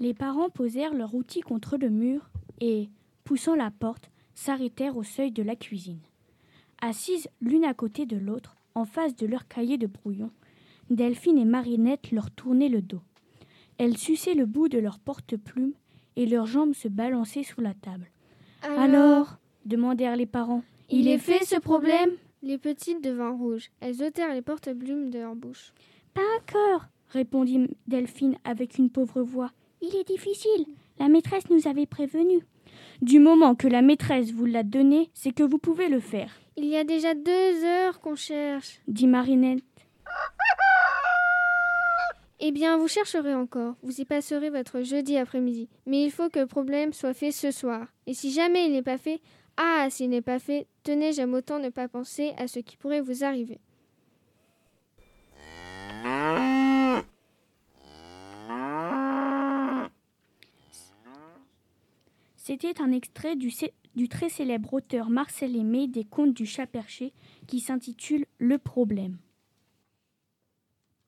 Les parents posèrent leur outil contre le mur et, poussant la porte, s'arrêtèrent au seuil de la cuisine. Assises l'une à côté de l'autre, en face de leur cahier de brouillon, Delphine et Marinette leur tournaient le dos. Elles suçaient le bout de leur porte-plume et leurs jambes se balançaient sous la table. Alors, demandèrent les parents, il est fait ce problème? Les petites devinrent rouges. Elles ôtèrent les porte-plumes de leur bouche. Pas encore, répondit Delphine avec une pauvre voix. Il est difficile. La maîtresse nous avait prévenus. Du moment que la maîtresse vous l'a donné, c'est que vous pouvez le faire. Il y a déjà deux heures qu'on cherche, dit Marinette. Eh bien, vous chercherez encore. Vous y passerez votre jeudi après-midi. Mais il faut que le problème soit fait ce soir. Et si jamais il n'est pas fait, ah, s'il n'est pas fait, tenez, j'aime autant ne pas penser à ce qui pourrait vous arriver. C'était un extrait du, très célèbre auteur Marcel Aimé des contes du chat perché qui s'intitule Le problème.